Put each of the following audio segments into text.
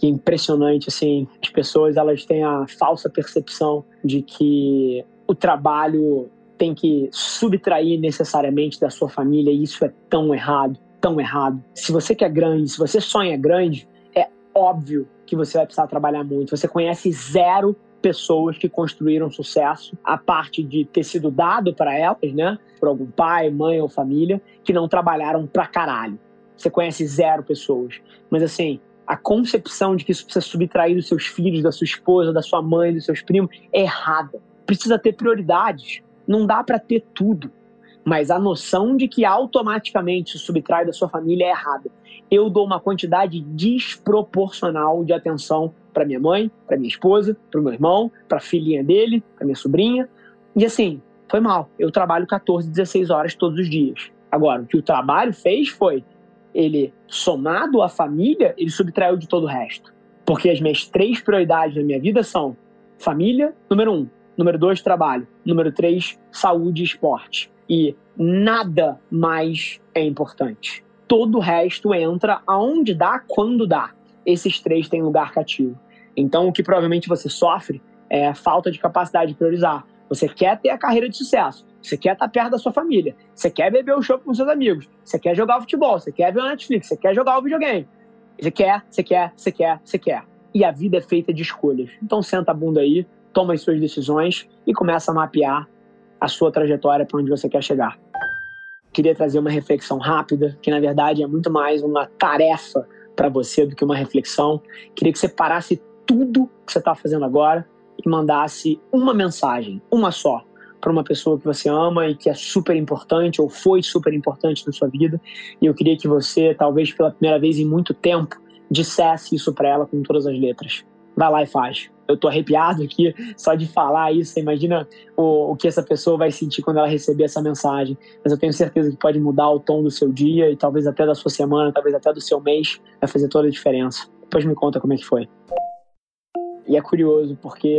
que é impressionante, assim, as pessoas elas têm a falsa percepção de que o trabalho tem que subtrair necessariamente da sua família e isso é tão errado, tão errado. Se você quer grande, se você sonha grande, é óbvio que você vai precisar trabalhar muito. Você conhece zero pessoas que construíram sucesso, a parte de ter sido dado para elas, né, por algum pai, mãe ou família, que não trabalharam pra caralho. Você conhece zero pessoas. Mas assim, a concepção de que isso precisa subtrair dos seus filhos, da sua esposa, da sua mãe, dos seus primos, é errada. Precisa ter prioridades. Não dá para ter tudo. Mas a noção de que automaticamente isso subtrai da sua família é errada. Eu dou uma quantidade desproporcional de atenção para minha mãe, para minha esposa, para meu irmão, para a filhinha dele, para minha sobrinha. E assim, foi mal. Eu trabalho 14, 16 horas todos os dias. Agora, o que o trabalho fez foi ele, somado à família, ele subtraiu de todo o resto. Porque as minhas três prioridades na minha vida são família, número um. Número dois, trabalho. Número três, saúde e esporte. E nada mais é importante. Todo o resto entra aonde dá, quando dá. Esses três têm lugar cativo. Então, o que provavelmente você sofre é falta de capacidade de priorizar. Você quer ter a carreira de sucesso, você quer estar perto da sua família, você quer beber o show com seus amigos, você quer jogar futebol, você quer ver o Netflix, você quer jogar o videogame. Você quer, você quer, você quer, você quer. E a vida é feita de escolhas. Então senta a bunda aí, toma as suas decisões e começa a mapear a sua trajetória para onde você quer chegar. Queria trazer uma reflexão rápida, que na verdade é muito mais uma tarefa para você do que uma reflexão. Queria que você parasse tudo que você está fazendo agora e mandasse uma mensagem, uma só, para uma pessoa que você ama e que é super importante ou foi super importante na sua vida. E eu queria que você, talvez pela primeira vez em muito tempo, dissesse isso para ela com todas as letras. Vai lá e faz. Eu tô arrepiado aqui só de falar isso. Você imagina o, o que essa pessoa vai sentir quando ela receber essa mensagem. Mas eu tenho certeza que pode mudar o tom do seu dia e talvez até da sua semana, talvez até do seu mês. Vai fazer toda a diferença. Depois me conta como é que foi. E é curioso porque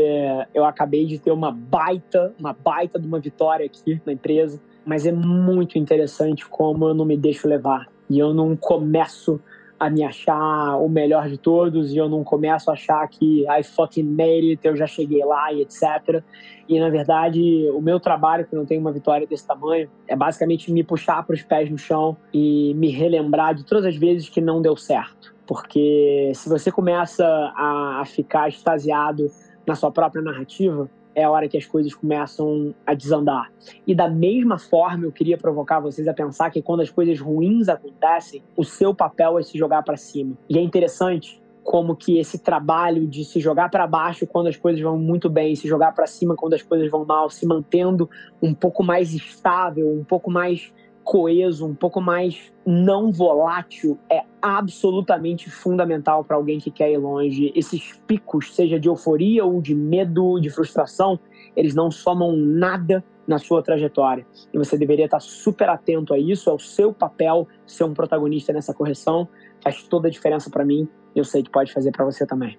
eu acabei de ter uma baita, uma baita de uma vitória aqui na empresa, mas é muito interessante como eu não me deixo levar. E eu não começo a me achar o melhor de todos e eu não começo a achar que I fucking made it, eu já cheguei lá e etc. E na verdade, o meu trabalho, que não tem uma vitória desse tamanho, é basicamente me puxar para os pés no chão e me relembrar de todas as vezes que não deu certo porque se você começa a, ficar extasiado na sua própria narrativa, é a hora que as coisas começam a desandar. E da mesma forma, eu queria provocar vocês a pensar que quando as coisas ruins acontecem, o seu papel é se jogar para cima. E é interessante como que esse trabalho de se jogar para baixo quando as coisas vão muito bem, se jogar para cima quando as coisas vão mal, se mantendo um pouco mais estável, um pouco mais coeso, um pouco mais não volátil, é absolutamente fundamental para alguém que quer ir longe. Esses picos, seja de euforia ou de medo, de frustração, eles não somam nada na sua trajetória. E você deveria estar super atento a isso, é o seu papel ser um protagonista nessa correção. Faz toda a diferença para mim eu sei que pode fazer para você também.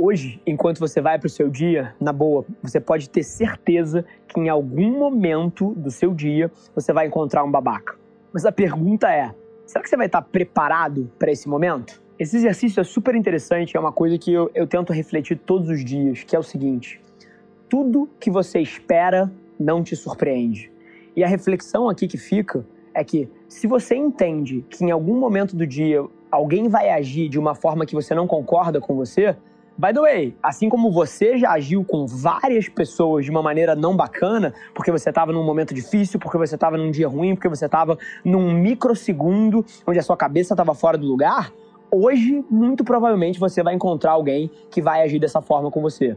Hoje, enquanto você vai para o seu dia, na boa, você pode ter certeza que em algum momento do seu dia você vai encontrar um babaca. Mas a pergunta é: será que você vai estar preparado para esse momento? Esse exercício é super interessante, é uma coisa que eu, eu tento refletir todos os dias, que é o seguinte: tudo que você espera não te surpreende. E a reflexão aqui que fica é que se você entende que em algum momento do dia alguém vai agir de uma forma que você não concorda com você, By the way, assim como você já agiu com várias pessoas de uma maneira não bacana, porque você estava num momento difícil, porque você estava num dia ruim, porque você estava num microsegundo onde a sua cabeça estava fora do lugar, hoje, muito provavelmente, você vai encontrar alguém que vai agir dessa forma com você.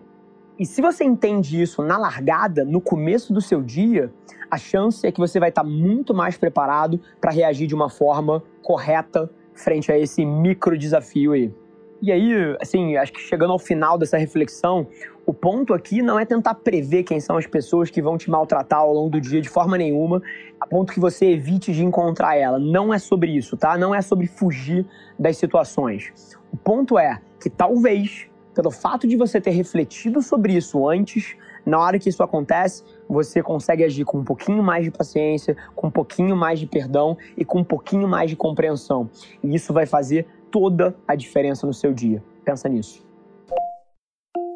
E se você entende isso na largada, no começo do seu dia, a chance é que você vai estar muito mais preparado para reagir de uma forma correta frente a esse micro desafio aí. E aí, assim, acho que chegando ao final dessa reflexão, o ponto aqui não é tentar prever quem são as pessoas que vão te maltratar ao longo do dia de forma nenhuma, a ponto que você evite de encontrar ela. Não é sobre isso, tá? Não é sobre fugir das situações. O ponto é que talvez, pelo fato de você ter refletido sobre isso antes, na hora que isso acontece, você consegue agir com um pouquinho mais de paciência, com um pouquinho mais de perdão e com um pouquinho mais de compreensão. E isso vai fazer toda a diferença no seu dia. Pensa nisso.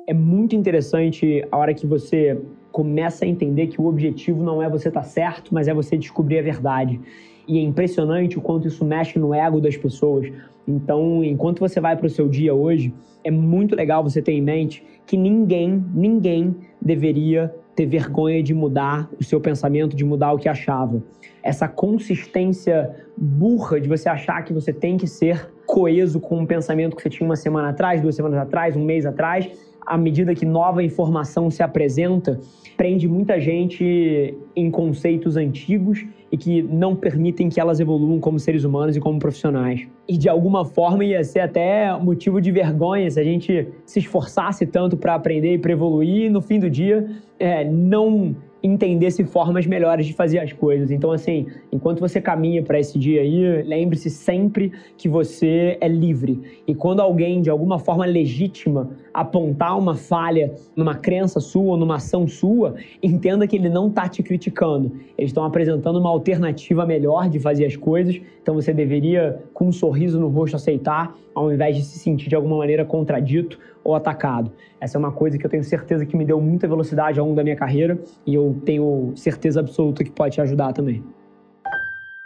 É muito interessante a hora que você começa a entender que o objetivo não é você estar tá certo, mas é você descobrir a verdade. E é impressionante o quanto isso mexe no ego das pessoas. Então, enquanto você vai para o seu dia hoje, é muito legal você ter em mente que ninguém, ninguém deveria ter vergonha de mudar o seu pensamento, de mudar o que achava. Essa consistência burra de você achar que você tem que ser coeso com um pensamento que você tinha uma semana atrás, duas semanas atrás, um mês atrás, à medida que nova informação se apresenta, prende muita gente em conceitos antigos e que não permitem que elas evoluam como seres humanos e como profissionais. E de alguma forma ia ser até motivo de vergonha se a gente se esforçasse tanto para aprender e para evoluir e no fim do dia é, não entendesse formas melhores de fazer as coisas. Então, assim, enquanto você caminha para esse dia aí, lembre-se sempre que você é livre. E quando alguém, de alguma forma legítima, apontar uma falha numa crença sua ou numa ação sua, entenda que ele não está te criticando. Eles estão apresentando uma alternativa melhor de fazer as coisas. Então, você deveria, com um sorriso no rosto, aceitar, ao invés de se sentir de alguma maneira contradito ou atacado. Essa é uma coisa que eu tenho certeza que me deu muita velocidade ao longo da minha carreira e eu tenho certeza absoluta que pode te ajudar também.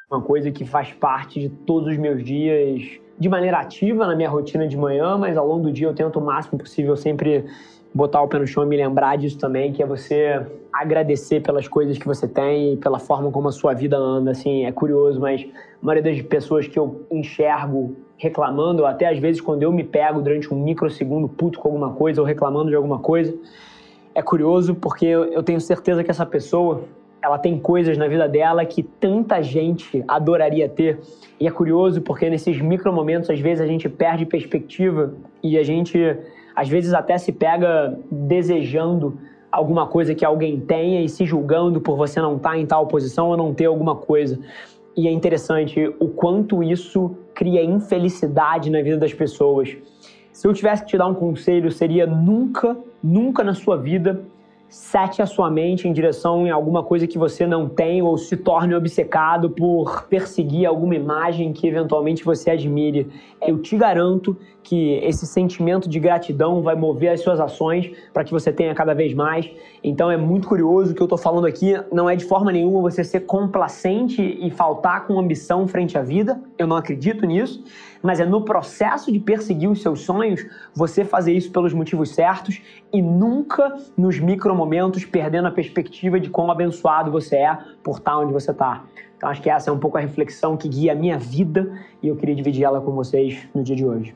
Uma coisa que faz parte de todos os meus dias de maneira ativa na minha rotina de manhã, mas ao longo do dia eu tento o máximo possível sempre botar o pé no chão e me lembrar disso também, que é você agradecer pelas coisas que você tem e pela forma como a sua vida anda. Assim, é curioso, mas a maioria das pessoas que eu enxergo reclamando, até às vezes quando eu me pego durante um microsegundo puto com alguma coisa ou reclamando de alguma coisa, é curioso porque eu tenho certeza que essa pessoa ela tem coisas na vida dela que tanta gente adoraria ter. E é curioso porque nesses micromomentos, às vezes, a gente perde perspectiva e a gente, às vezes, até se pega desejando alguma coisa que alguém tenha e se julgando por você não estar em tal posição ou não ter alguma coisa. E é interessante o quanto isso cria infelicidade na vida das pessoas. Se eu tivesse que te dar um conselho, seria nunca, nunca na sua vida sete a sua mente em direção em alguma coisa que você não tem ou se torne obcecado por perseguir alguma imagem que eventualmente você admire. Eu te garanto que esse sentimento de gratidão vai mover as suas ações para que você tenha cada vez mais. Então é muito curioso o que eu estou falando aqui. Não é de forma nenhuma você ser complacente e faltar com ambição frente à vida. Eu não acredito nisso mas é no processo de perseguir os seus sonhos você fazer isso pelos motivos certos e nunca nos micromomentos perdendo a perspectiva de quão abençoado você é por estar onde você está. Então acho que essa é um pouco a reflexão que guia a minha vida e eu queria dividir ela com vocês no dia de hoje.